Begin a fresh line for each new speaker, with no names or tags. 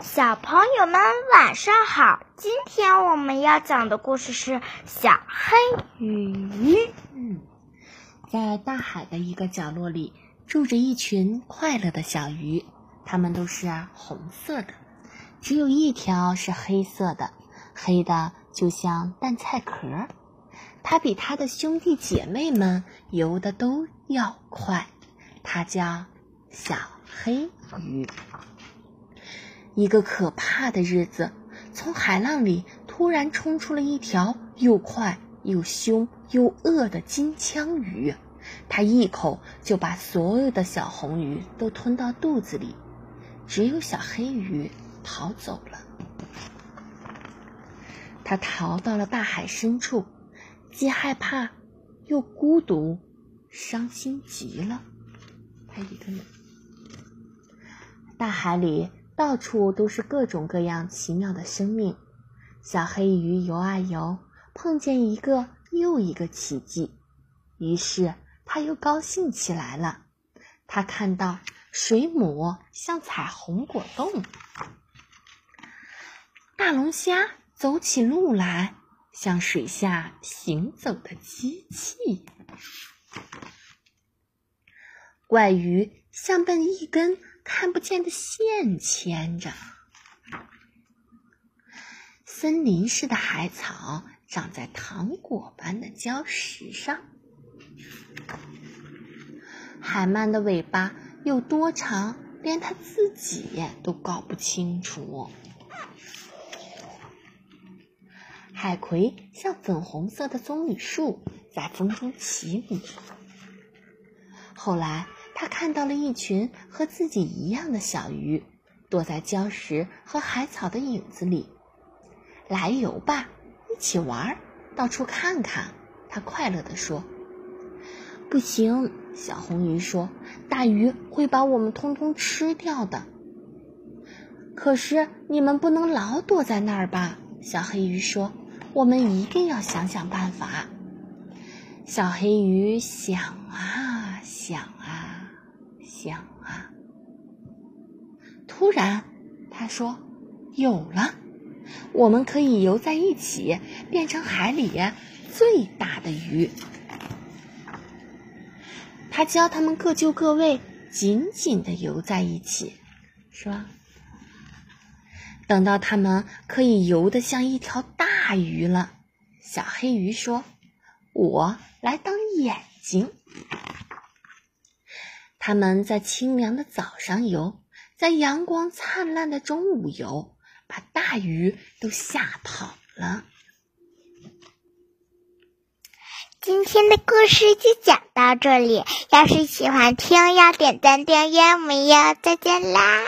小朋友们晚上好，今天我们要讲的故事是《小黑鱼》。
嗯，在大海的一个角落里，住着一群快乐的小鱼，它们都是红色的，只有一条是黑色的，黑的就像蛋菜壳。它比它的兄弟姐妹们游的都要快，它叫小黑鱼。一个可怕的日子，从海浪里突然冲出了一条又快又凶又恶的金枪鱼，它一口就把所有的小红鱼都吞到肚子里，只有小黑鱼逃走了。它逃到了大海深处，既害怕又孤独，伤心极了。它一个人，大海里。到处都是各种各样奇妙的生命，小黑鱼游啊游，碰见一个又一个奇迹，于是他又高兴起来了。他看到水母像彩虹果冻，大龙虾走起路来像水下行走的机器，怪鱼像被一根。看不见的线牵着，森林似的海草长在糖果般的礁石上，海鳗的尾巴有多长，连它自己都搞不清楚。海葵像粉红色的棕榈树，在风中起舞。后来。他看到了一群和自己一样的小鱼，躲在礁石和海草的影子里。来游吧，一起玩，到处看看。他快乐地说：“不行。”小红鱼说：“大鱼会把我们通通吃掉的。”可是你们不能老躲在那儿吧？小黑鱼说：“我们一定要想想办法。”小黑鱼想啊想啊。想啊！突然，他说：“有了，我们可以游在一起，变成海里最大的鱼。”他教他们各就各位，紧紧的游在一起，说：“等到他们可以游得像一条大鱼了。”小黑鱼说：“我来当眼睛。”它们在清凉的早上游，在阳光灿烂的中午游，把大鱼都吓跑了。
今天的故事就讲到这里，要是喜欢听，要点赞订阅，我们要再见啦！